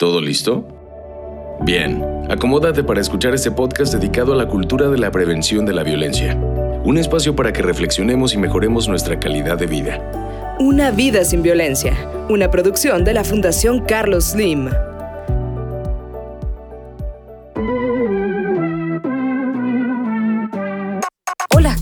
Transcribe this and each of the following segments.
¿Todo listo? Bien, acomódate para escuchar este podcast dedicado a la cultura de la prevención de la violencia. Un espacio para que reflexionemos y mejoremos nuestra calidad de vida. Una vida sin violencia. Una producción de la Fundación Carlos Slim.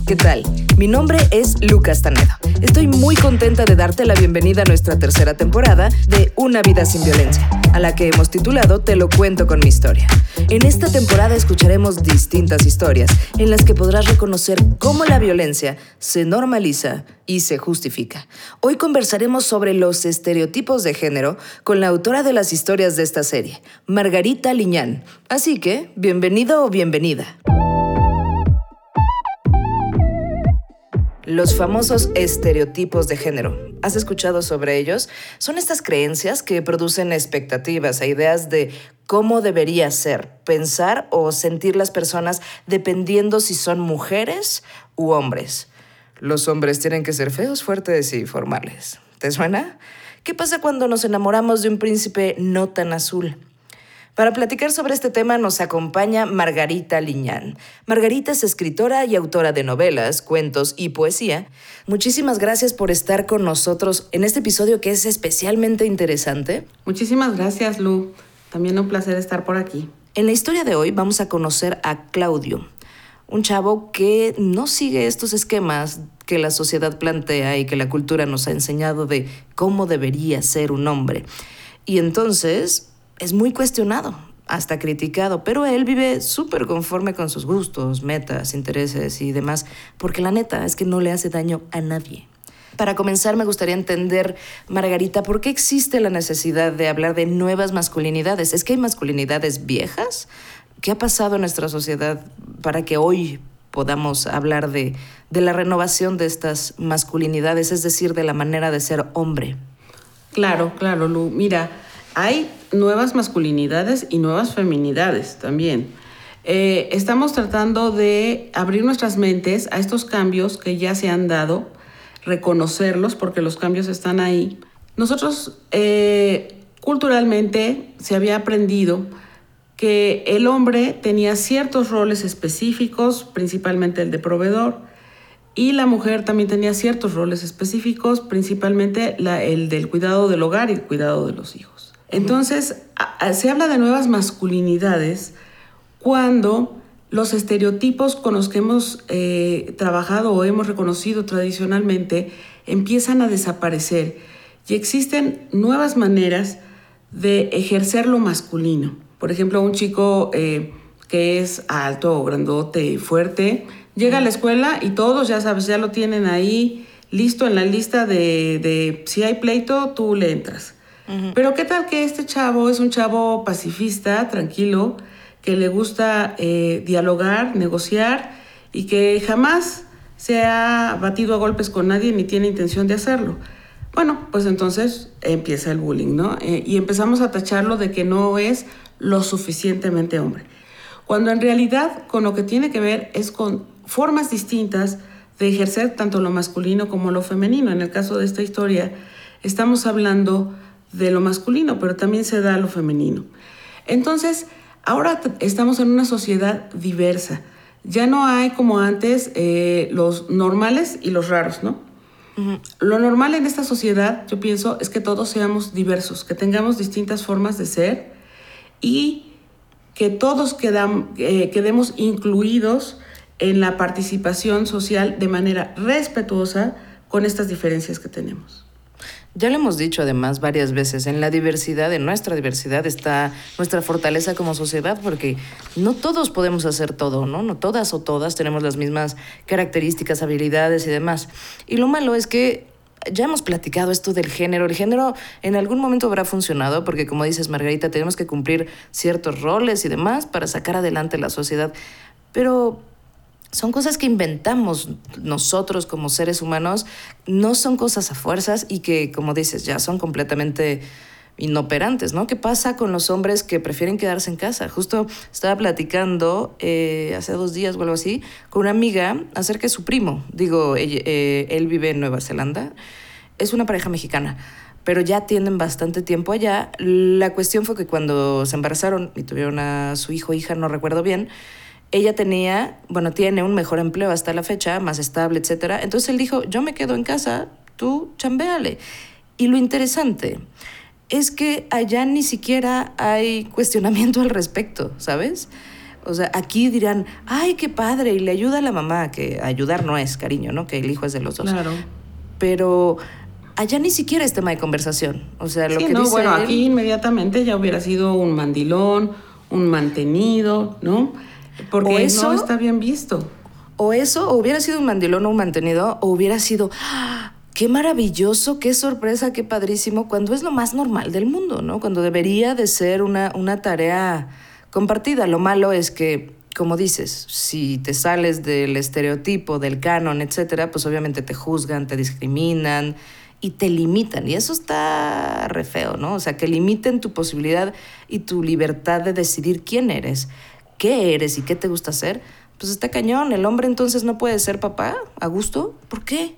¿Qué tal? Mi nombre es Lucas Tanedo. Estoy muy contenta de darte la bienvenida a nuestra tercera temporada de Una vida sin violencia, a la que hemos titulado Te lo cuento con mi historia. En esta temporada escucharemos distintas historias en las que podrás reconocer cómo la violencia se normaliza y se justifica. Hoy conversaremos sobre los estereotipos de género con la autora de las historias de esta serie, Margarita Liñán. Así que, bienvenido o bienvenida. Los famosos estereotipos de género. ¿Has escuchado sobre ellos? Son estas creencias que producen expectativas e ideas de cómo debería ser, pensar o sentir las personas dependiendo si son mujeres u hombres. Los hombres tienen que ser feos, fuertes y formales. ¿Te suena? ¿Qué pasa cuando nos enamoramos de un príncipe no tan azul? Para platicar sobre este tema nos acompaña Margarita Liñán. Margarita es escritora y autora de novelas, cuentos y poesía. Muchísimas gracias por estar con nosotros en este episodio que es especialmente interesante. Muchísimas gracias, Lu. También un placer estar por aquí. En la historia de hoy vamos a conocer a Claudio, un chavo que no sigue estos esquemas que la sociedad plantea y que la cultura nos ha enseñado de cómo debería ser un hombre. Y entonces es muy cuestionado, hasta criticado, pero él vive súper conforme con sus gustos, metas, intereses y demás, porque la neta es que no le hace daño a nadie. Para comenzar, me gustaría entender, Margarita, ¿por qué existe la necesidad de hablar de nuevas masculinidades? ¿Es que hay masculinidades viejas? ¿Qué ha pasado en nuestra sociedad para que hoy podamos hablar de, de la renovación de estas masculinidades, es decir, de la manera de ser hombre? Claro, claro, Lu. Mira, hay nuevas masculinidades y nuevas feminidades también. Eh, estamos tratando de abrir nuestras mentes a estos cambios que ya se han dado, reconocerlos porque los cambios están ahí. Nosotros eh, culturalmente se había aprendido que el hombre tenía ciertos roles específicos, principalmente el de proveedor, y la mujer también tenía ciertos roles específicos, principalmente el del cuidado del hogar y el cuidado de los hijos. Entonces, se habla de nuevas masculinidades cuando los estereotipos con los que hemos eh, trabajado o hemos reconocido tradicionalmente empiezan a desaparecer y existen nuevas maneras de ejercer lo masculino. Por ejemplo, un chico eh, que es alto, grandote fuerte, llega a la escuela y todos, ya sabes, ya lo tienen ahí listo en la lista de, de si hay pleito, tú le entras. Pero qué tal que este chavo es un chavo pacifista, tranquilo, que le gusta eh, dialogar, negociar y que jamás se ha batido a golpes con nadie ni tiene intención de hacerlo. Bueno, pues entonces empieza el bullying, ¿no? Eh, y empezamos a tacharlo de que no es lo suficientemente hombre. Cuando en realidad con lo que tiene que ver es con formas distintas de ejercer tanto lo masculino como lo femenino. En el caso de esta historia, estamos hablando de lo masculino, pero también se da lo femenino. Entonces, ahora estamos en una sociedad diversa. Ya no hay como antes eh, los normales y los raros, ¿no? Lo normal en esta sociedad, yo pienso, es que todos seamos diversos, que tengamos distintas formas de ser y que todos eh, quedemos incluidos en la participación social de manera respetuosa con estas diferencias que tenemos. Ya lo hemos dicho además varias veces, en la diversidad, en nuestra diversidad está nuestra fortaleza como sociedad, porque no todos podemos hacer todo, ¿no? No todas o todas tenemos las mismas características, habilidades y demás. Y lo malo es que ya hemos platicado esto del género. El género en algún momento habrá funcionado porque, como dices, Margarita, tenemos que cumplir ciertos roles y demás para sacar adelante la sociedad. Pero son cosas que inventamos nosotros como seres humanos, no son cosas a fuerzas y que, como dices, ya son completamente inoperantes, ¿no? ¿Qué pasa con los hombres que prefieren quedarse en casa? Justo estaba platicando eh, hace dos días o algo así con una amiga acerca de su primo. Digo, eh, él vive en Nueva Zelanda. Es una pareja mexicana pero ya tienen bastante tiempo allá. La cuestión fue que cuando se embarazaron y tuvieron a su hijo o hija, no recuerdo bien, ella tenía, bueno, tiene un mejor empleo hasta la fecha, más estable, etcétera. Entonces él dijo, yo me quedo en casa, tú chambéale. Y lo interesante es que allá ni siquiera hay cuestionamiento al respecto, ¿sabes? O sea, aquí dirán, ay, qué padre, y le ayuda a la mamá, que ayudar no es cariño, ¿no? Que el hijo es de los dos. Claro. Pero allá ni siquiera es tema de conversación. O sea, lo Sí, que no, dice bueno, él- aquí inmediatamente ya hubiera sido un mandilón, un mantenido, ¿no? Porque O eso- no está bien visto. O eso, o hubiera sido un mandilón o un mantenido, o hubiera sido, ¡ah! qué maravilloso, qué sorpresa, qué padrísimo, cuando es lo más normal del mundo, ¿no? Cuando debería de ser una, una tarea compartida. Lo malo es que, como dices, si te sales del estereotipo, del canon, etcétera, pues obviamente te juzgan, te discriminan y te limitan. Y eso está re feo, ¿no? O sea, que limiten tu posibilidad y tu libertad de decidir quién eres, qué eres y qué te gusta hacer. Pues está cañón. El hombre entonces no puede ser papá a gusto. ¿Por qué?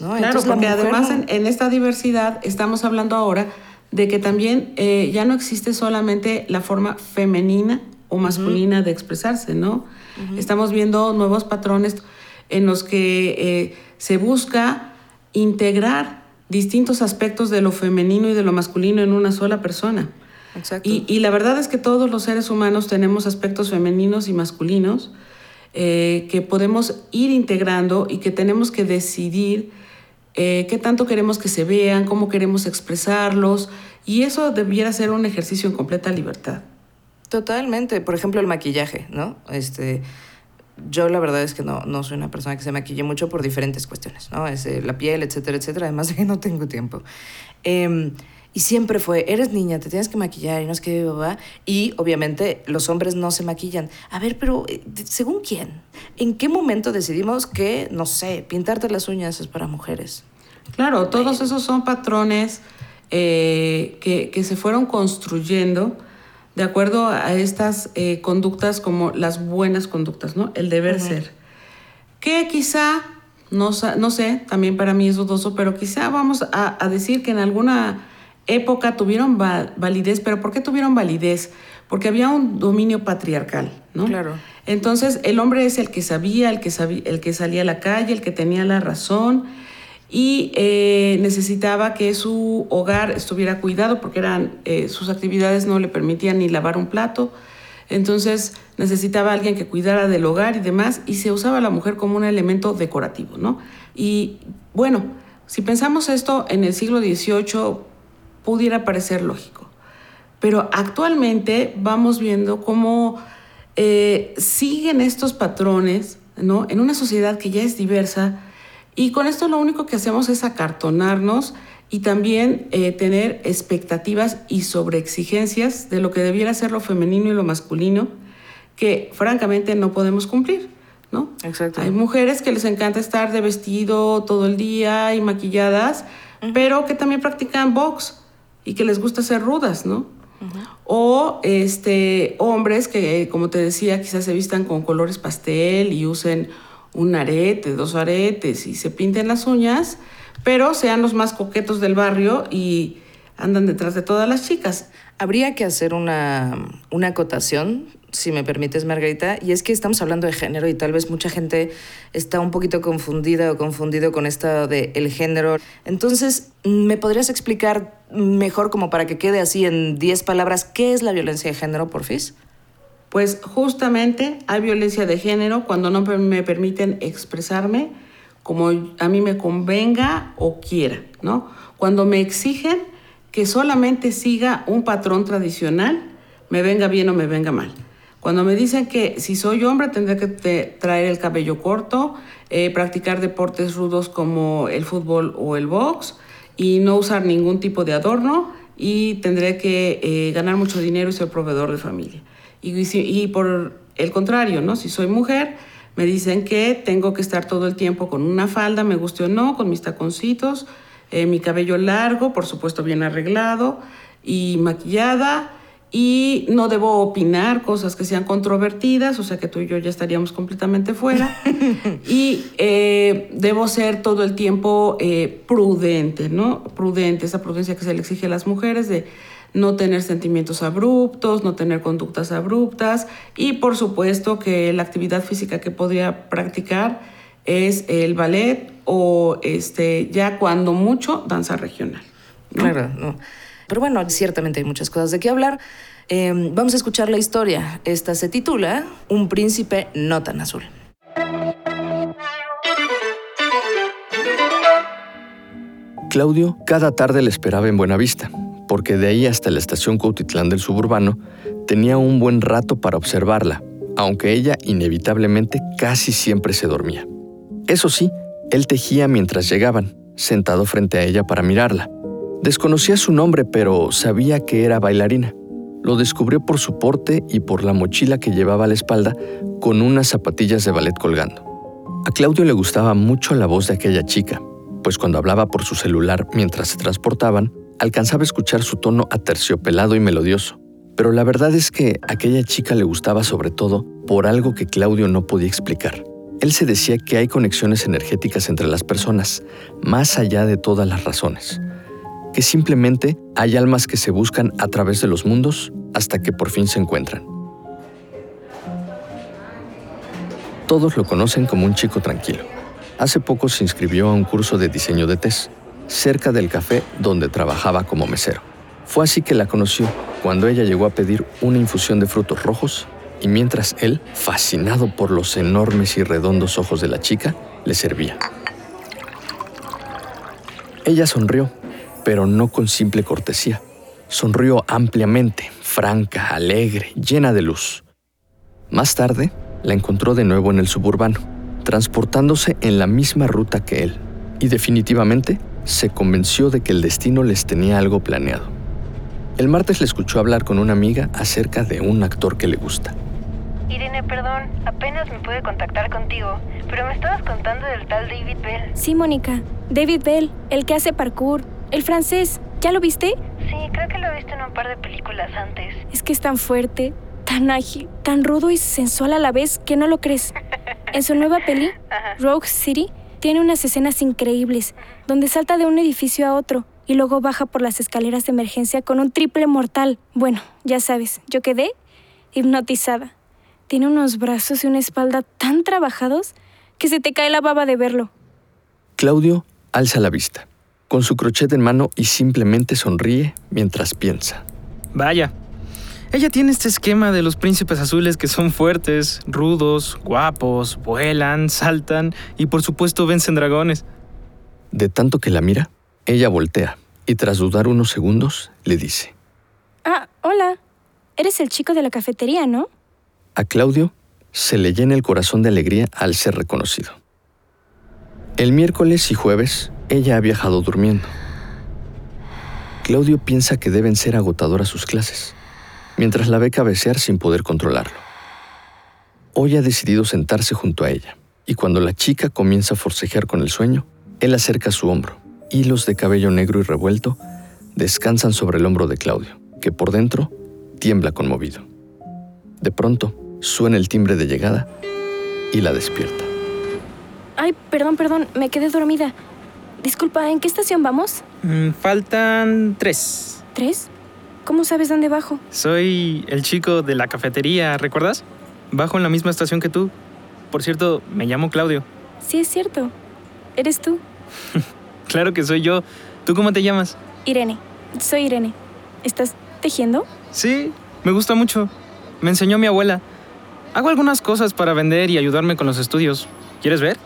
¿No? Claro, Entonces, porque además no- en, en esta diversidad estamos hablando ahora de que también eh, ya no existe solamente la forma femenina o masculina de expresarse, ¿no? Estamos viendo nuevos patrones en los que eh, se busca integrar distintos aspectos de lo femenino y de lo masculino en una sola persona. Exacto. Y, y la verdad es que todos los seres humanos tenemos aspectos femeninos y masculinos eh, que podemos ir integrando y que tenemos que decidir eh, qué tanto queremos que se vean, cómo queremos expresarlos. Y eso debiera ser un ejercicio en completa libertad. Totalmente. Por ejemplo, el maquillaje, ¿no? Este, yo la verdad es que no, no soy una persona que se maquille mucho por diferentes cuestiones, ¿no? Es, eh, la piel, etcétera, etcétera. Además de que no tengo tiempo. Em, y siempre fue, eres niña, te tienes que maquillar y no es que. Y obviamente los hombres no se maquillan. A ver, pero eh, ¿según quién? ¿En qué momento decidimos que, no sé, pintarte las uñas es para mujeres? Claro, todos esos son patrones eh, que, que se fueron construyendo de acuerdo a estas eh, conductas como las buenas conductas, ¿no? El deber ser. Que quizá, no, no sé, también para mí es dudoso, pero quizá vamos a, a decir que en alguna época tuvieron va- validez, pero ¿por qué tuvieron validez? Porque había un dominio patriarcal, ¿no? Claro. Entonces el hombre es el que sabía, el que, sabía, el que salía a la calle, el que tenía la razón y eh, necesitaba que su hogar estuviera cuidado porque eran, eh, sus actividades no le permitían ni lavar un plato. Entonces necesitaba alguien que cuidara del hogar y demás y se usaba a la mujer como un elemento decorativo, ¿no? Y bueno, si pensamos esto en el siglo XVIII pudiera parecer lógico, pero actualmente vamos viendo cómo eh, siguen estos patrones, ¿no? En una sociedad que ya es diversa y con esto lo único que hacemos es acartonarnos y también eh, tener expectativas y sobreexigencias de lo que debiera ser lo femenino y lo masculino que francamente no podemos cumplir, ¿no? Exacto. Hay mujeres que les encanta estar de vestido todo el día y maquilladas, pero que también practican box y que les gusta ser rudas, ¿no? O este, hombres que, como te decía, quizás se vistan con colores pastel y usen un arete, dos aretes y se pinten las uñas, pero sean los más coquetos del barrio y andan detrás de todas las chicas. Habría que hacer una, una acotación, si me permites, Margarita, y es que estamos hablando de género y tal vez mucha gente está un poquito confundida o confundido con esto de el género. Entonces, ¿me podrías explicar mejor, como para que quede así en 10 palabras, qué es la violencia de género, porfis? Pues justamente hay violencia de género cuando no me permiten expresarme como a mí me convenga o quiera, ¿no? Cuando me exigen que solamente siga un patrón tradicional, me venga bien o me venga mal. Cuando me dicen que si soy hombre tendré que traer el cabello corto, eh, practicar deportes rudos como el fútbol o el box y no usar ningún tipo de adorno y tendré que eh, ganar mucho dinero y ser proveedor de familia. Y, y por el contrario, ¿no? Si soy mujer, me dicen que tengo que estar todo el tiempo con una falda, me guste o no, con mis taconcitos, eh, mi cabello largo, por supuesto bien arreglado y maquillada y no debo opinar cosas que sean controvertidas, o sea que tú y yo ya estaríamos completamente fuera. y eh, debo ser todo el tiempo eh, prudente, ¿no? Prudente, esa prudencia que se le exige a las mujeres de no tener sentimientos abruptos, no tener conductas abruptas y por supuesto que la actividad física que podría practicar es el ballet o este ya cuando mucho danza regional. Claro, no. Pero bueno, ciertamente hay muchas cosas de qué hablar. Em, vamos a escuchar la historia. Esta se titula Un príncipe no tan azul. Claudio cada tarde le esperaba en Buenavista, porque de ahí hasta la estación Cuautitlán del suburbano tenía un buen rato para observarla, aunque ella inevitablemente casi siempre se dormía. Eso sí, él tejía mientras llegaban, sentado frente a ella para mirarla. Desconocía su nombre, pero sabía que era bailarina. Lo descubrió por su porte y por la mochila que llevaba a la espalda con unas zapatillas de ballet colgando. A Claudio le gustaba mucho la voz de aquella chica, pues cuando hablaba por su celular mientras se transportaban, alcanzaba a escuchar su tono aterciopelado y melodioso. Pero la verdad es que aquella chica le gustaba sobre todo por algo que Claudio no podía explicar. Él se decía que hay conexiones energéticas entre las personas, más allá de todas las razones que simplemente hay almas que se buscan a través de los mundos hasta que por fin se encuentran. Todos lo conocen como un chico tranquilo. Hace poco se inscribió a un curso de diseño de test, cerca del café donde trabajaba como mesero. Fue así que la conoció cuando ella llegó a pedir una infusión de frutos rojos y mientras él, fascinado por los enormes y redondos ojos de la chica, le servía. Ella sonrió pero no con simple cortesía. Sonrió ampliamente, franca, alegre, llena de luz. Más tarde, la encontró de nuevo en el suburbano, transportándose en la misma ruta que él, y definitivamente se convenció de que el destino les tenía algo planeado. El martes le escuchó hablar con una amiga acerca de un actor que le gusta. Irene, perdón, apenas me pude contactar contigo, pero me estabas contando del tal David Bell. Sí, Mónica, David Bell, el que hace parkour, el francés, ¿ya lo viste? Sí, creo que lo he visto en un par de películas antes. Es que es tan fuerte, tan ágil, tan rudo y sensual a la vez que no lo crees. En su nueva peli, Rogue City, tiene unas escenas increíbles, donde salta de un edificio a otro y luego baja por las escaleras de emergencia con un triple mortal. Bueno, ya sabes, yo quedé hipnotizada. Tiene unos brazos y una espalda tan trabajados que se te cae la baba de verlo. Claudio alza la vista con su crochet en mano y simplemente sonríe mientras piensa. Vaya, ella tiene este esquema de los príncipes azules que son fuertes, rudos, guapos, vuelan, saltan y por supuesto vencen dragones. De tanto que la mira, ella voltea y tras dudar unos segundos le dice. Ah, hola. Eres el chico de la cafetería, ¿no? A Claudio se le llena el corazón de alegría al ser reconocido. El miércoles y jueves ella ha viajado durmiendo. Claudio piensa que deben ser agotadoras sus clases, mientras la ve cabecear sin poder controlarlo. Hoy ha decidido sentarse junto a ella, y cuando la chica comienza a forcejear con el sueño, él acerca su hombro. Hilos de cabello negro y revuelto descansan sobre el hombro de Claudio, que por dentro tiembla conmovido. De pronto, suena el timbre de llegada y la despierta. Ay, perdón, perdón, me quedé dormida. Disculpa, ¿en qué estación vamos? Mm, faltan tres. ¿Tres? ¿Cómo sabes dónde bajo? Soy el chico de la cafetería, ¿recuerdas? Bajo en la misma estación que tú. Por cierto, me llamo Claudio. Sí, es cierto. ¿Eres tú? claro que soy yo. ¿Tú cómo te llamas? Irene. Soy Irene. ¿Estás tejiendo? Sí, me gusta mucho. Me enseñó mi abuela. Hago algunas cosas para vender y ayudarme con los estudios. ¿Quieres ver?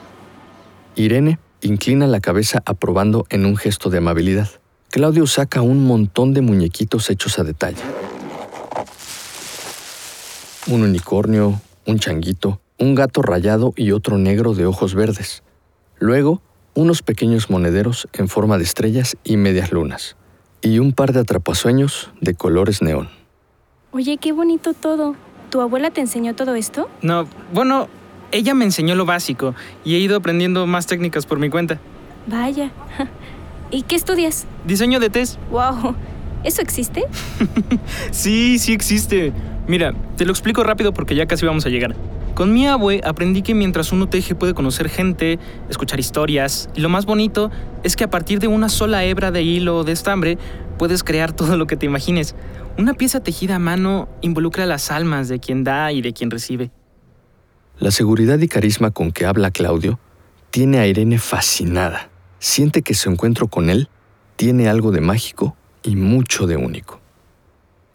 Irene inclina la cabeza aprobando en un gesto de amabilidad. Claudio saca un montón de muñequitos hechos a detalle. Un unicornio, un changuito, un gato rayado y otro negro de ojos verdes. Luego, unos pequeños monederos en forma de estrellas y medias lunas. Y un par de atrapasueños de colores neón. Oye, qué bonito todo. ¿Tu abuela te enseñó todo esto? No, bueno, ella me enseñó lo básico y he ido aprendiendo más técnicas por mi cuenta. Vaya. ¿Y qué estudias? Diseño de test. ¡Wow! ¿Eso existe? sí, sí existe. Mira, te lo explico rápido porque ya casi vamos a llegar. Con mi abue aprendí que mientras uno teje puede conocer gente, escuchar historias, y lo más bonito es que a partir de una sola hebra de hilo o de estambre puedes crear todo lo que te imagines. Una pieza tejida a mano involucra las almas de quien da y de quien recibe. La seguridad y carisma con que habla Claudio tiene a Irene fascinada. Siente que su encuentro con él tiene algo de mágico y mucho de único.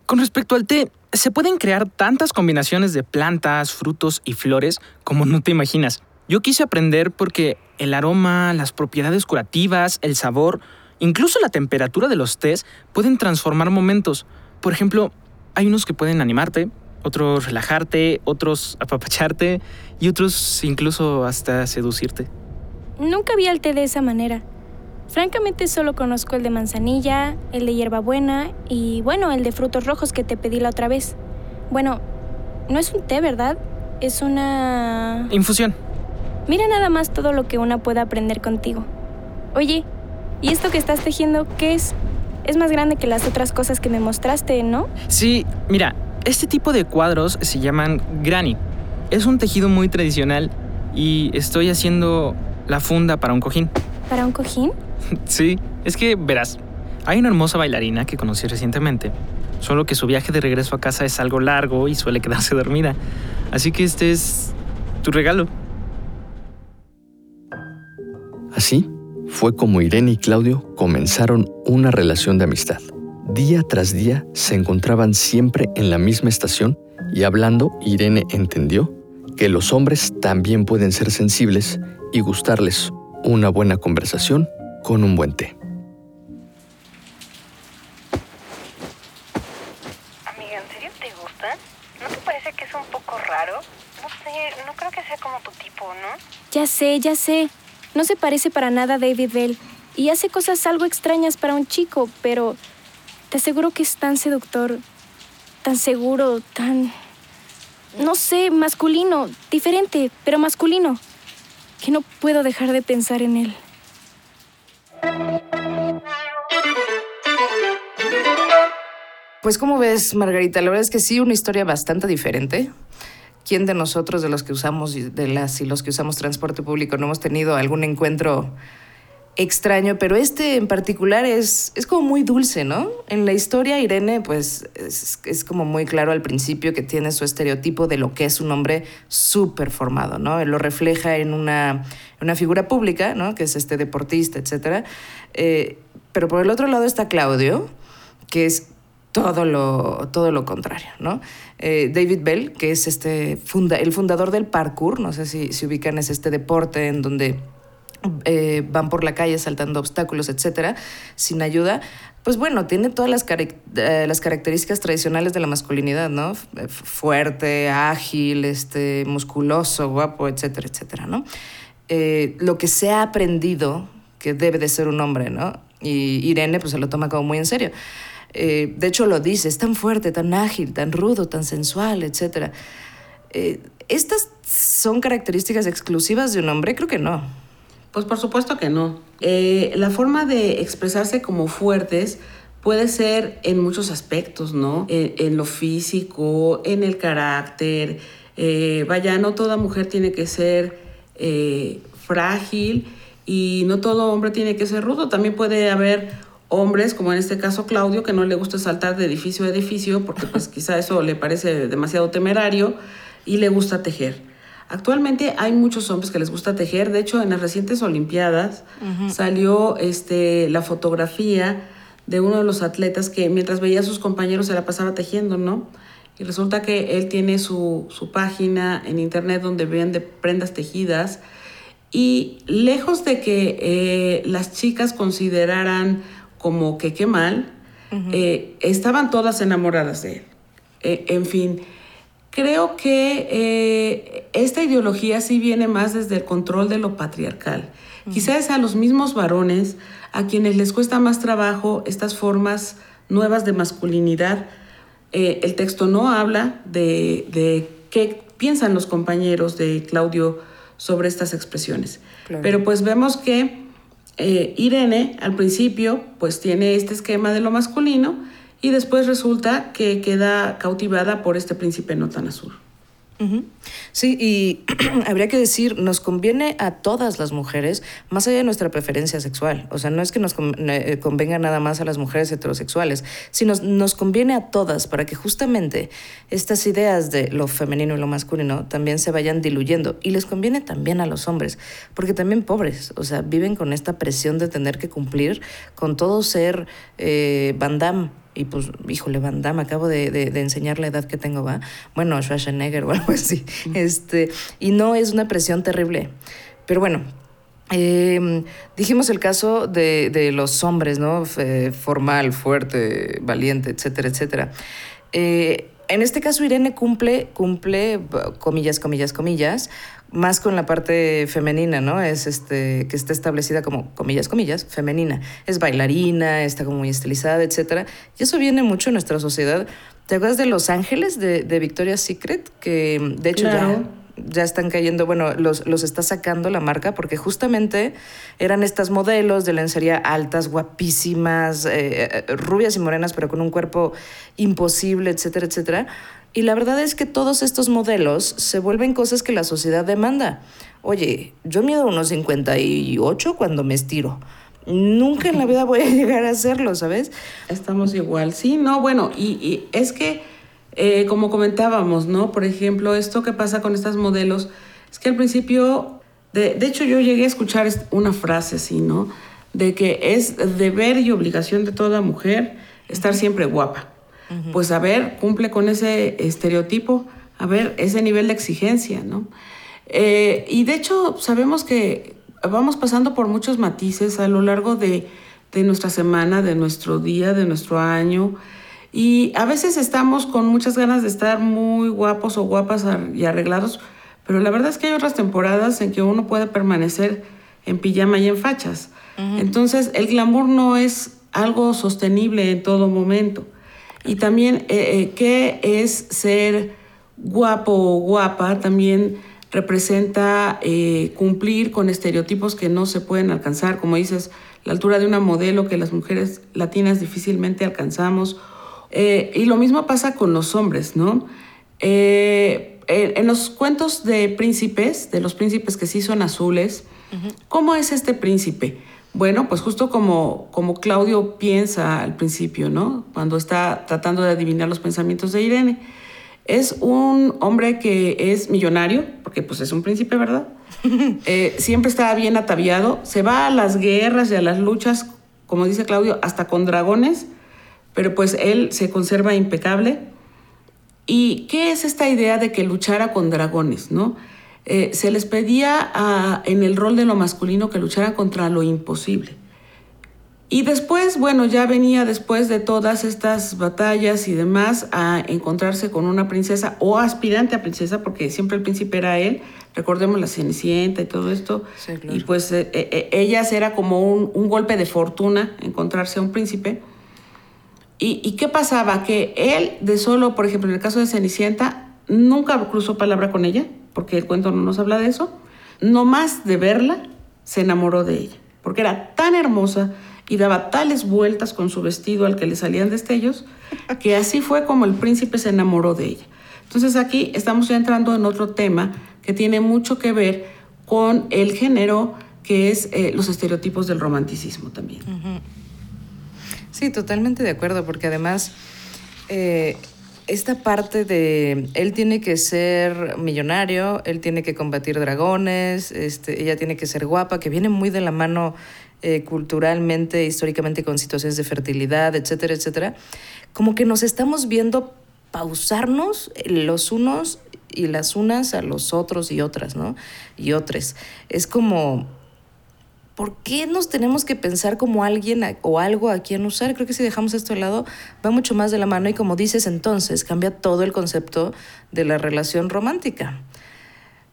Con respecto al té, se pueden crear tantas combinaciones de plantas, frutos y flores como no te imaginas. Yo quise aprender porque el aroma, las propiedades curativas, el sabor, incluso la temperatura de los tés pueden transformar momentos. Por ejemplo, hay unos que pueden animarte, otros relajarte, otros apapacharte y otros incluso hasta seducirte. Nunca vi el té de esa manera. Francamente solo conozco el de manzanilla, el de hierbabuena y bueno, el de frutos rojos que te pedí la otra vez. Bueno, no es un té, ¿verdad? Es una... Infusión. Mira nada más todo lo que una puede aprender contigo. Oye, ¿y esto que estás tejiendo qué es? Es más grande que las otras cosas que me mostraste, ¿no? Sí, mira, este tipo de cuadros se llaman granny. Es un tejido muy tradicional y estoy haciendo la funda para un cojín. ¿Para un cojín? Sí, es que verás, hay una hermosa bailarina que conocí recientemente, solo que su viaje de regreso a casa es algo largo y suele quedarse dormida. Así que este es tu regalo. Así fue como Irene y Claudio comenzaron una relación de amistad. Día tras día se encontraban siempre en la misma estación y hablando, Irene entendió que los hombres también pueden ser sensibles y gustarles una buena conversación con un buen té. Amiga, ¿en serio te gusta? ¿No te parece que es un poco raro? No sé, no creo que sea como tu tipo, ¿no? Ya sé, ya sé. No se parece para nada a David Bell y hace cosas algo extrañas para un chico, pero te aseguro que es tan seductor, tan seguro, tan... no sé, masculino, diferente, pero masculino, que no puedo dejar de pensar en él. Pues como ves, Margarita, la verdad es que sí, una historia bastante diferente. ¿Quién de nosotros, de los que usamos, de las y los que usamos transporte público, no hemos tenido algún encuentro extraño? Pero este en particular es, es como muy dulce, ¿no? En la historia, Irene, pues es, es como muy claro al principio que tiene su estereotipo de lo que es un hombre súper formado, ¿no? Lo refleja en una, una figura pública, ¿no? Que es este deportista, etcétera. Eh, pero por el otro lado está Claudio, que es todo lo, todo lo contrario, ¿no? Eh, David Bell, que es este funda, el fundador del parkour, no sé si, si ubican, es este deporte en donde eh, van por la calle saltando obstáculos, etcétera, sin ayuda, pues bueno, tiene todas las, eh, las características tradicionales de la masculinidad, ¿no? F fuerte, ágil, este, musculoso, guapo, etcétera, etcétera, ¿no? lo que se ha aprendido que debe de ser un hombre, ¿no? Y Irene pues se lo toma como muy en serio. Eh, de hecho lo dice, es tan fuerte, tan ágil, tan rudo, tan sensual, etc. Eh, ¿Estas son características exclusivas de un hombre? Creo que no. Pues por supuesto que no. Eh, la forma de expresarse como fuertes puede ser en muchos aspectos, ¿no? En, lo físico, en el carácter. vaya, no toda mujer tiene que ser frágil y no todo hombre tiene que ser rudo. También puede haber hombres, como en este caso Claudio, que no le gusta saltar de edificio a edificio porque pues quizá eso le parece demasiado temerario y le gusta tejer. Actualmente hay muchos hombres que les gusta tejer, de hecho en las recientes Olimpiadas salió este, la fotografía de uno de los atletas que mientras veía a sus compañeros se la pasaba tejiendo, ¿no? Y resulta que él tiene su, su página en internet donde vende prendas tejidas y lejos de que eh, las chicas consideraran como que qué mal, eh, estaban todas enamoradas de él. Eh, en fin, creo que eh, esta ideología sí viene más desde el control de lo patriarcal. Quizás a los mismos varones a quienes les cuesta más trabajo estas formas nuevas de masculinidad. el texto no habla de, de, qué piensan los compañeros de Claudio sobre estas expresiones. Pero pues vemos que eh, Irene al principio pues tiene este esquema de lo masculino y después resulta que queda cautivada por este príncipe no tan azul. Sí, y habría que decir, nos conviene a todas las mujeres, más allá de nuestra preferencia sexual. O sea, no es que nos eh, convenga nada más a las mujeres heterosexuales, sino nos conviene a todas para que justamente estas ideas de lo femenino y lo masculino también se vayan diluyendo. Y les conviene también a los hombres, porque también pobres, o sea, viven con esta presión de tener que cumplir con todo ser eh, Van y pues, híjole, Van Damme, acabo de, de, enseñar la edad que tengo, ¿va? Bueno, Schwarzenegger o algo así. Este, y no es una presión terrible. Pero bueno, em, dijimos el caso de, de los hombres, ¿no? formal, fuerte, valiente, etcétera, etcétera. Eh, en este caso, Irene cumple, cumple, comillas, comillas, comillas, más con la parte femenina, ¿no? Es este, que está establecida como, comillas, comillas, femenina. Es bailarina, está como muy estilizada, etc. Y eso viene mucho en nuestra sociedad. ¿Te acuerdas de Los Ángeles de, de Victoria's Secret? Que de hecho ya ya están cayendo, bueno, los, los está sacando la marca porque justamente eran estas modelos de lencería altas, guapísimas, eh, eh, rubias y morenas, pero con un cuerpo imposible, etcétera, etcétera. Y la verdad es que todos estos modelos se vuelven cosas que la sociedad demanda. Oye, yo mido unos 58 cuando me estiro. Nunca en la vida voy a llegar a hacerlo, ¿sabes? Estamos igual. Sí, no, bueno, y, y es que eh, como comentábamos, ¿no? Por ejemplo, esto que pasa con estas modelos, es que al principio, de, de hecho yo llegué a escuchar una frase así, ¿no? De que es deber y obligación de toda mujer estar siempre guapa. Pues a ver, cumple con ese estereotipo, a ver, ese nivel de exigencia, ¿no? Eh, y de hecho sabemos que vamos pasando por muchos matices a lo largo de, de nuestra semana, de nuestro día, de nuestro año. Y a veces estamos con muchas ganas de estar muy guapos o guapas y arreglados, pero la verdad es que hay otras temporadas en que uno puede permanecer en pijama y en fachas. Entonces, el glamour no es algo sostenible en todo momento. Y también, eh, eh, ¿qué es ser guapo o guapa? También representa eh, cumplir con estereotipos que no se pueden alcanzar, como dices, la altura de una modelo que las mujeres latinas difícilmente alcanzamos eh, y lo mismo pasa con los hombres, ¿no? Eh, en los cuentos de príncipes, de los príncipes que sí son azules, ¿cómo es este príncipe? Bueno, pues justo como, como Claudio piensa al principio, ¿no? Cuando está tratando de adivinar los pensamientos de Irene. Es un hombre que es millonario, porque pues es un príncipe, ¿verdad? Eh, siempre está bien ataviado, se va a las guerras y a las luchas, como dice Claudio, hasta con dragones, pero pues él se conserva impecable. ¿Y qué es esta idea de que luchara con dragones? ¿no? Eh, se les pedía en el rol de lo masculino que luchara contra lo imposible. Y después, bueno, ya venía después de todas estas batallas y demás a encontrarse con una princesa o aspirante a princesa, porque siempre el príncipe era él. Recordemos la Cenicienta y todo esto. Y pues eh, eh, ellas era como un, un golpe de fortuna encontrarse a un príncipe. ¿Y, qué pasaba? Que él, de solo, por ejemplo, en el caso de Cenicienta, nunca cruzó palabra con ella, porque el cuento no nos habla de eso. No más de verla, se enamoró de ella, porque era tan hermosa y daba tales vueltas con su vestido al que le salían destellos, que así fue como el príncipe se enamoró de ella. Entonces aquí estamos ya entrando en otro tema que tiene mucho que ver con el género, que es eh, los estereotipos del romanticismo también. Sí, totalmente de acuerdo, porque además eh, esta parte de él tiene que ser millonario, él tiene que combatir dragones, este, ella tiene que ser guapa, que viene muy de la mano eh, culturalmente, históricamente con situaciones de fertilidad, etcétera, etcétera, como que nos estamos viendo pausarnos los unos y las unas a los otros y otras, ¿no? Y otras. Es como ¿por qué nos tenemos que pensar como alguien o algo a quien usar? Creo que si dejamos esto de lado, va mucho más de la mano y como dices entonces, cambia todo el concepto de la relación romántica.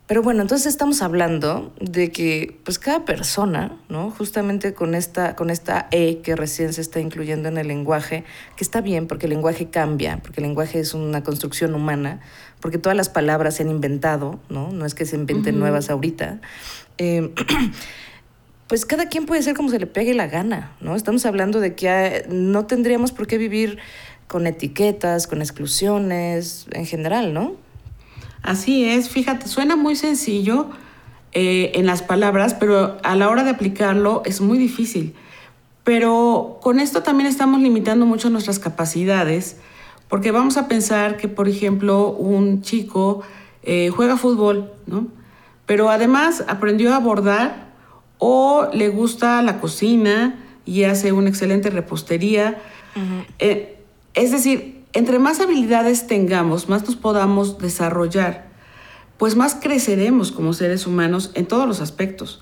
Pero bueno, entonces estamos hablando de que pues cada persona, ¿no? Justamente con esta, con esta E que recién se está incluyendo en el lenguaje, que está bien porque el lenguaje cambia, porque el lenguaje es una construcción humana, porque todas las palabras se han inventado, ¿no? No es que se inventen nuevas ahorita. Eh, pues cada quien puede ser como se le pegue la gana, ¿no? Estamos hablando de que ah, no tendríamos por qué vivir con etiquetas, con exclusiones, en general, ¿no? Así es, fíjate, suena muy sencillo eh, en las palabras, pero a la hora de aplicarlo es muy difícil. Pero con esto también estamos limitando mucho nuestras capacidades, porque vamos a pensar que, por ejemplo, un chico eh, juega fútbol, ¿no? Pero además aprendió a bordar o le gusta la cocina y hace una excelente repostería. Eh, es decir, entre más habilidades tengamos, más nos podamos desarrollar, pues más creceremos como seres humanos en todos los aspectos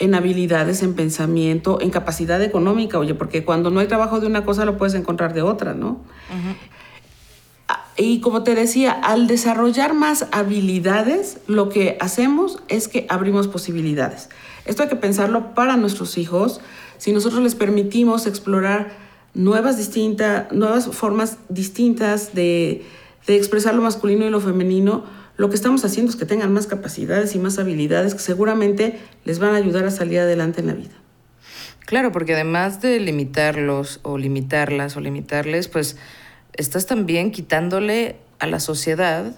en habilidades, en pensamiento, en capacidad económica, oye, porque cuando no hay trabajo de una cosa lo puedes encontrar de otra, ¿no? Y como te decía, al desarrollar más habilidades, lo que hacemos es que abrimos posibilidades. Esto hay que pensarlo para nuestros hijos. Si nosotros les permitimos explorar nuevas, nuevas formas distintas de, de expresar lo masculino y lo femenino, lo que estamos haciendo es que tengan más capacidades y más habilidades que seguramente les van a ayudar a salir adelante en la vida. Claro, porque además de limitarlos o limitarlas o limitarles, pues estás también quitándole a la sociedad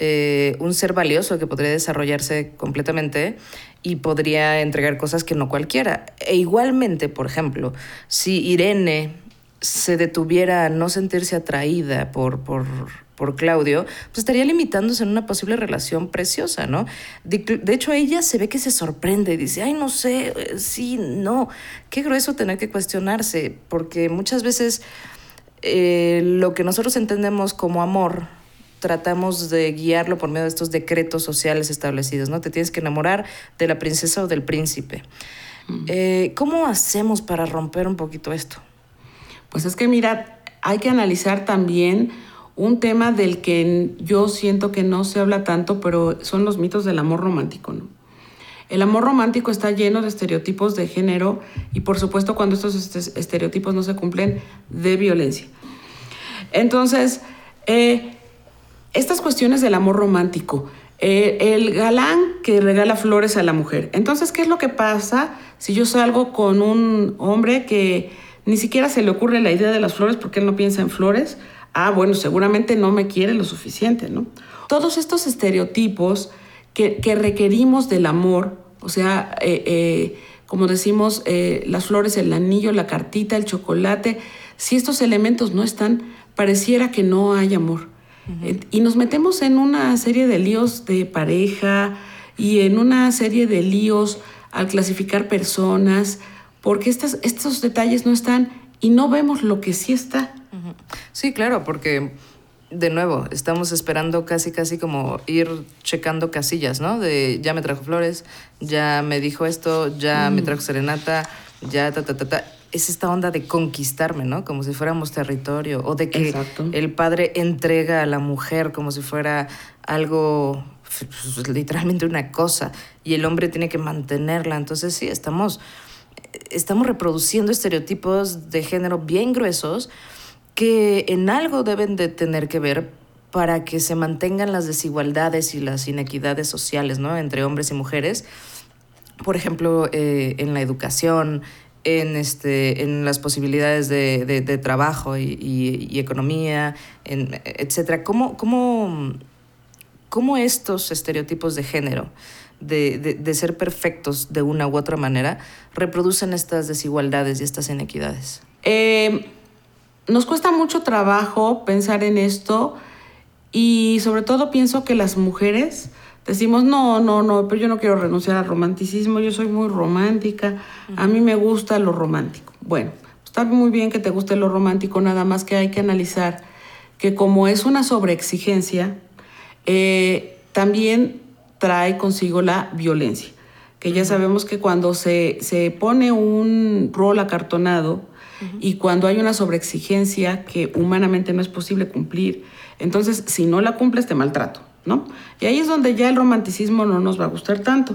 eh, un ser valioso que podría desarrollarse completamente y podría entregar cosas que no cualquiera. E igualmente, por ejemplo, si Irene se detuviera a no sentirse atraída por, por por Claudio, pues estaría limitándose en una posible relación preciosa, ¿no? De, hecho, ella se ve que se sorprende y dice, ay, no sé, sí, no. Qué grueso tener que cuestionarse, porque muchas veces eh, lo que nosotros entendemos como amor, tratamos de guiarlo por medio de estos decretos sociales establecidos, ¿no? Te tienes que enamorar de la princesa o del príncipe. Mm. Eh, ¿Cómo hacemos para romper un poquito esto? Pues es que mira, hay que analizar también un tema del que yo siento que no se habla tanto, pero son los mitos del amor romántico. ¿no? El amor romántico está lleno de estereotipos de género y por supuesto cuando estos estereotipos no se cumplen, de violencia. Entonces, eh, estas cuestiones del amor romántico, eh, el galán que regala flores a la mujer. Entonces, ¿qué es lo que pasa si yo salgo con un hombre que ni siquiera se le ocurre la idea de las flores porque él no piensa en flores? ah, bueno, seguramente no me quiere lo suficiente, ¿no? Todos estos estereotipos que, requerimos del amor, o sea, eh, eh, como decimos, las flores, el anillo, la cartita, el chocolate, si estos elementos no están, pareciera que no hay amor. Y nos metemos en una serie de líos de pareja y en una serie de líos al clasificar personas, porque estas, estos detalles no están y no vemos lo que sí está. Sí, claro, porque de nuevo, estamos esperando casi, casi como ir checando casillas, ¿no? De ya me trajo flores, ya me dijo esto, ya me mm. trajo serenata, ya ta, ta, ta, ta. Es esta onda de conquistarme, ¿no? Como si fuéramos territorio. O de que el padre entrega a la mujer como si fuera algo, pues, literalmente una cosa, y el hombre tiene que mantenerla. Entonces, sí, estamos, estamos reproduciendo estereotipos de género bien gruesos que en algo deben de tener que ver para que se mantengan las desigualdades y las inequidades sociales ¿no? entre hombres y mujeres. Por ejemplo, eh, en la educación, en, este, en las posibilidades de, de, trabajo y, economía, en, etc. ¿Cómo, cómo, cómo estos estereotipos de género, de, de, ser perfectos de una u otra manera, reproducen estas desigualdades y estas inequidades? Eh, nos cuesta mucho trabajo pensar en esto y sobre todo pienso que las mujeres decimos, no, no, no, pero yo no quiero renunciar al romanticismo, yo soy muy romántica, a mí me gusta lo romántico. Bueno, está muy bien que te guste lo romántico, nada más que hay que analizar que como es una sobreexigencia, eh, también trae consigo la violencia, que ya sabemos que cuando se, se pone un rol acartonado, y cuando hay una sobreexigencia que humanamente no es posible cumplir, entonces si no la cumples te maltrato, ¿no? Y ahí es donde ya el romanticismo no nos va a gustar tanto.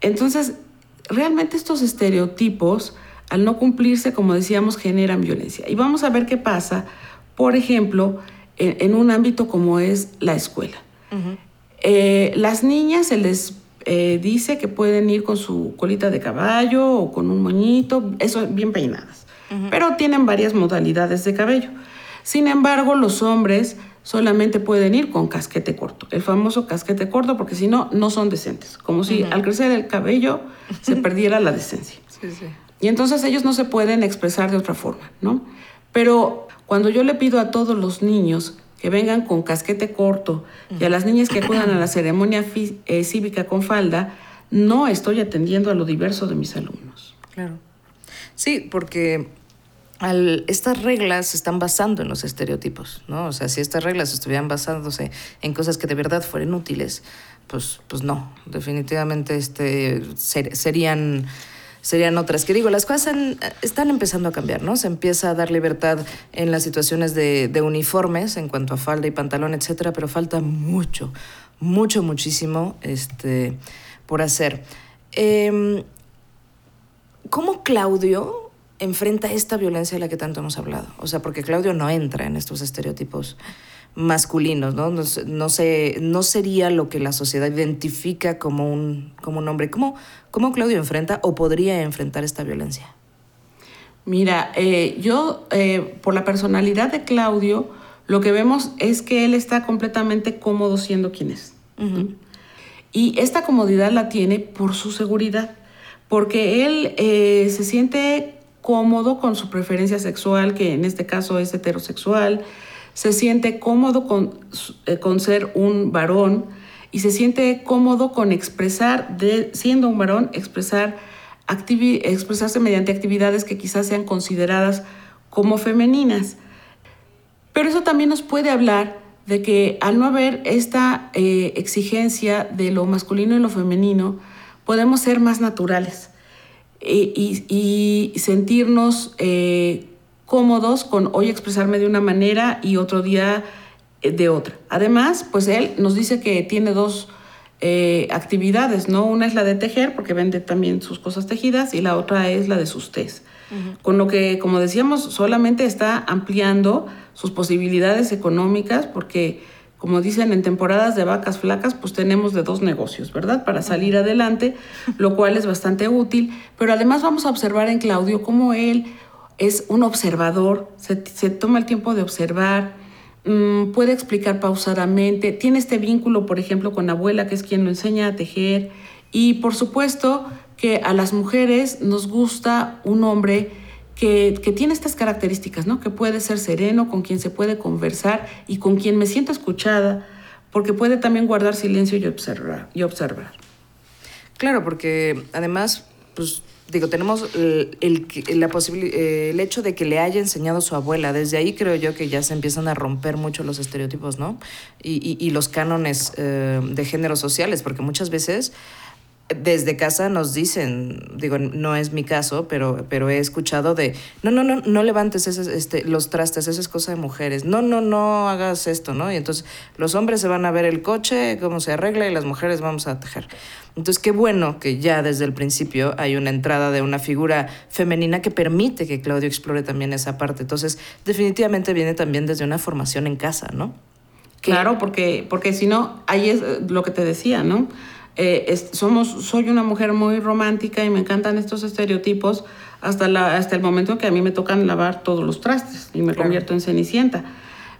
Entonces, realmente estos estereotipos, al no cumplirse, como decíamos, generan violencia. Y vamos a ver qué pasa, por ejemplo, en, un ámbito como es la escuela. Eh, las niñas se les eh, dice que pueden ir con su colita de caballo o con un moñito, eso bien peinadas. Pero tienen varias modalidades de cabello. Sin embargo, los hombres solamente pueden ir con casquete corto, el famoso casquete corto, porque si no, no son decentes, como si al crecer el cabello se perdiera la decencia. Y entonces ellos no se pueden expresar de otra forma, ¿no? Pero cuando yo le pido a todos los niños que vengan con casquete corto y a las niñas que acudan a la ceremonia eh, cívica con falda, no estoy atendiendo a lo diverso de mis alumnos. Claro. Sí, porque estas reglas se están basando en los estereotipos, ¿no? O sea, si estas reglas estuvieran basándose en cosas que de verdad fueran útiles, pues, pues no, definitivamente este, serían serían otras. Que digo, las cosas están empezando a cambiar, ¿no? Se empieza a dar libertad en las situaciones de, uniformes en cuanto a falda y pantalón, etcétera, pero falta mucho, mucho, muchísimo este, por hacer. Eh, ¿Cómo Claudio enfrenta esta violencia de la que tanto hemos hablado? O sea, porque Claudio no entra en estos estereotipos masculinos, ¿no? No, no, no sería lo que la sociedad identifica como un, como un hombre. ¿Cómo, ¿Cómo Claudio enfrenta o podría enfrentar esta violencia? Mira, eh, yo, eh, por la personalidad de Claudio, lo que vemos es que él está completamente cómodo siendo quien es. Y esta comodidad la tiene por su seguridad, porque él eh, se siente cómodo con su preferencia sexual, que en este caso es heterosexual, se siente cómodo con, eh, con ser un varón y se siente cómodo con expresar, de, siendo un varón, expresar expresarse mediante actividades que quizás sean consideradas como femeninas. Pero eso también nos puede hablar de que al no haber esta eh, exigencia de lo masculino y lo femenino, podemos ser más naturales eh, y, sentirnos cómodos con hoy expresarme de una manera y otro día eh, de otra. Además, pues él nos dice que tiene dos eh, actividades, ¿no? Una es la de tejer, porque vende también sus cosas tejidas, y la otra es la de sus tés. Con lo que, como decíamos, solamente está ampliando sus posibilidades económicas, porque, como dicen, en temporadas de vacas flacas, pues tenemos de dos negocios, ¿verdad? Para salir adelante, lo cual es bastante útil. Pero además vamos a observar en Claudio cómo él es un observador, se, toma el tiempo de observar, mm, puede explicar pausadamente, tiene este vínculo, por ejemplo, con la abuela, que es quien lo enseña a tejer, y por supuesto que a las mujeres nos gusta un hombre que, tiene estas características, ¿no? que puede ser sereno, con quien se puede conversar y con quien me siento escuchada, porque puede también guardar silencio y observar. Y observar. Claro, porque además, pues digo, tenemos el, la eh, el hecho de que le haya enseñado su abuela. Desde ahí creo yo que ya se empiezan a romper mucho los estereotipos, ¿no? Y, y, los cánones eh, de género sociales, porque muchas veces desde casa nos dicen, digo, no es mi caso, pero, pero he escuchado de, no, no, no, no levantes este, los trastes, eso es cosa de mujeres, no, no, no hagas esto, ¿no? Y entonces los hombres se van a ver el coche, cómo se arregla, y las mujeres vamos a tejer. Entonces, qué bueno que ya desde el principio hay una entrada de una figura femenina que permite que Claudio explore también esa parte. Entonces, definitivamente viene también desde una formación en casa, ¿no? Claro, porque, porque si no, ahí es lo que te decía, ¿no? Eh, somos, soy una mujer muy romántica y me encantan estos estereotipos hasta, la, hasta el momento que a mí me tocan lavar todos los trastes y me convierto en cenicienta.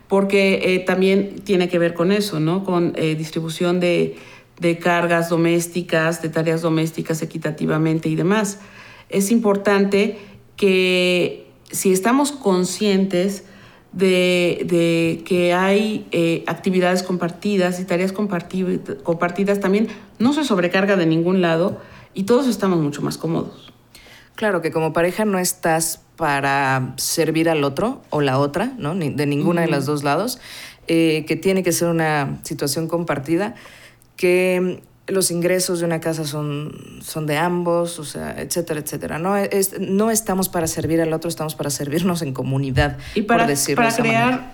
Porque eh, también tiene que ver con eso, ¿no? Con eh, distribución de, de cargas domésticas, de tareas domésticas equitativamente y demás. Es importante que si estamos conscientes de, que hay eh, actividades compartidas y tareas compartidas también, no se sobrecarga de ningún lado y todos estamos mucho más cómodos. Claro que como pareja no estás para servir al otro o la otra, ¿no? de ninguna de los dos lados, eh, que tiene que ser una situación compartida, que los ingresos de una casa son, son de ambos, o sea, etcétera, etcétera. No, es, no estamos para servir al otro, estamos para servirnos en comunidad. Y para, para crear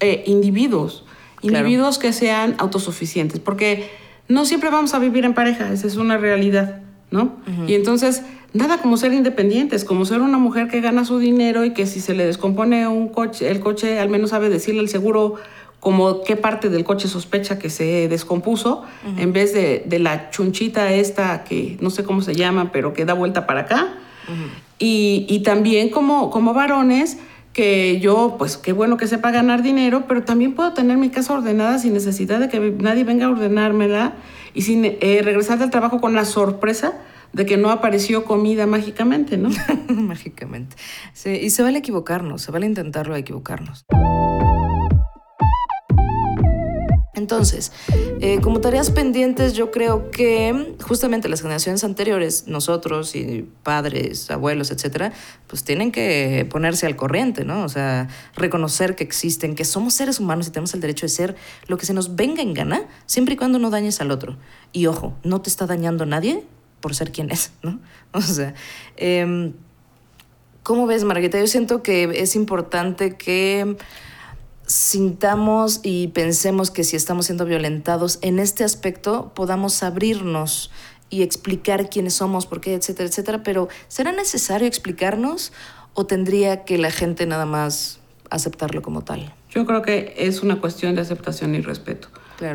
eh, individuos, individuos que sean autosuficientes, porque no siempre vamos a vivir en pareja, esa es una realidad, ¿no? Y entonces, nada como ser independientes, como ser una mujer que gana su dinero y que si se le descompone un coche, el coche al menos sabe decirle al seguro como qué parte del coche sospecha que se descompuso, en vez de, de, la chunchita esta que no sé cómo se llama, pero que da vuelta para acá. y, y, también como, como varones, que yo, pues qué bueno que sepa ganar dinero, pero también puedo tener mi casa ordenada sin necesidad de que nadie venga a ordenármela y sin eh, regresar del trabajo con la sorpresa de que no apareció comida mágicamente, ¿no? mágicamente. Sí, y se vale equivocarnos, se vale intentarlo equivocarnos. Entonces, eh, como tareas pendientes, yo creo que justamente las generaciones anteriores, nosotros y padres, abuelos, etcétera, pues tienen que ponerse al corriente, ¿no? O sea, reconocer que existen, que somos seres humanos y tenemos el derecho de ser lo que se nos venga en gana, siempre y cuando no dañes al otro. Y ojo, no te está dañando nadie por ser quien es, ¿no? O sea, eh, ¿cómo ves, Margarita? Yo siento que es importante que sintamos y pensemos que si estamos siendo violentados en este aspecto podamos abrirnos y explicar quiénes somos, por qué, etcétera, etcétera, pero ¿será necesario explicarnos o tendría que la gente nada más aceptarlo como tal? Yo creo que es una cuestión de aceptación y respeto.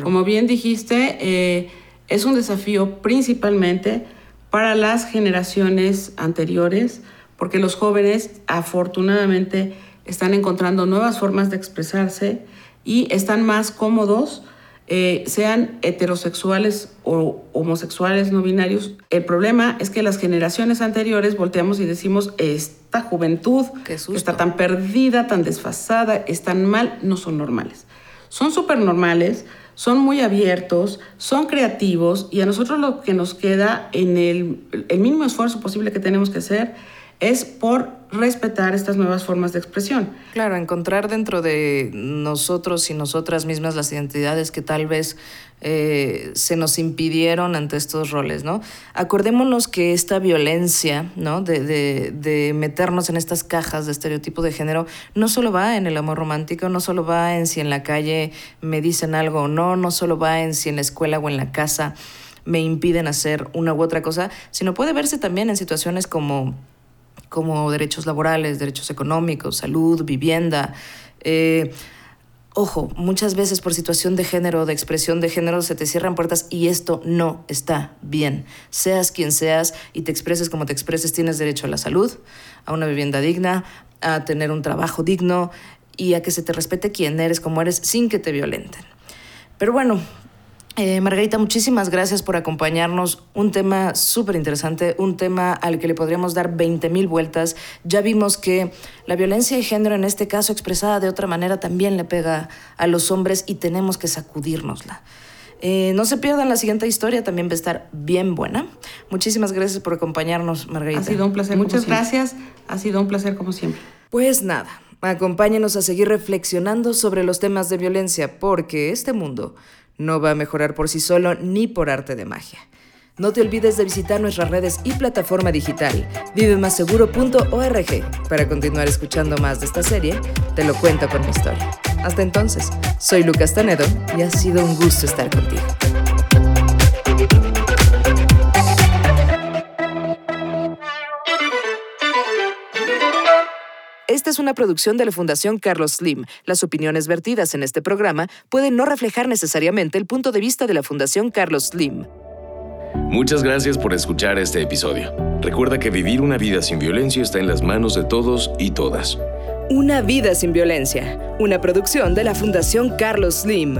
Como bien dijiste, eh, es un desafío principalmente para las generaciones anteriores, porque los jóvenes afortunadamente están encontrando nuevas formas de expresarse y están más cómodos, eh, sean heterosexuales o homosexuales no binarios. El problema es que las generaciones anteriores volteamos y decimos, esta juventud que está tan perdida, tan desfasada, están mal, no son normales. Son súper normales, son muy abiertos, son creativos y a nosotros lo que nos queda en el, el mínimo esfuerzo posible que tenemos que hacer es por respetar estas nuevas formas de expresión. Claro, encontrar dentro de nosotros y nosotras mismas las identidades que tal vez eh, se nos impidieron ante estos roles, ¿no? Acordémonos que esta violencia, ¿no? De, de, de, meternos en estas cajas de estereotipo de género, no solo va en el amor romántico, no solo va en si en la calle me dicen algo o no, no solo va en si en la escuela o en la casa me impiden hacer una u otra cosa, sino puede verse también en situaciones como como derechos laborales, derechos económicos, salud, vivienda. Eh, ojo, muchas veces por situación de género, de expresión de género, se te cierran puertas y esto no está bien. Seas quien seas y te expreses como te expreses, tienes derecho a la salud, a una vivienda digna, a tener un trabajo digno y a que se te respete quién eres, como eres, sin que te violenten. Pero bueno, eh, Margarita, muchísimas gracias por acompañarnos. Un tema súper interesante, un tema al que le podríamos dar 20 mil vueltas. Ya vimos que la violencia de género, en este caso expresada de otra manera, también le pega a los hombres y tenemos que sacudírnosla. Eh, no se pierdan la siguiente historia, también va a estar bien buena. Muchísimas gracias por acompañarnos, Margarita. Ha sido un placer. Muchas gracias. Ha sido un placer como siempre. Pues nada, acompáñenos a seguir reflexionando sobre los temas de violencia, porque este mundo no va a mejorar por sí solo ni por arte de magia. No te olvides de visitar nuestras redes y plataforma digital vivemaseguro.org para continuar escuchando más de esta serie. Te lo cuento con mi historia. Hasta entonces, soy Lucas Tanedo y ha sido un gusto estar contigo. Esta es una producción de la Fundación Carlos Slim. Las opiniones vertidas en este programa pueden no reflejar necesariamente el punto de vista de la Fundación Carlos Slim. Muchas gracias por escuchar este episodio. Recuerda que vivir una vida sin violencia está en las manos de todos y todas. Una vida sin violencia, una producción de la Fundación Carlos Slim.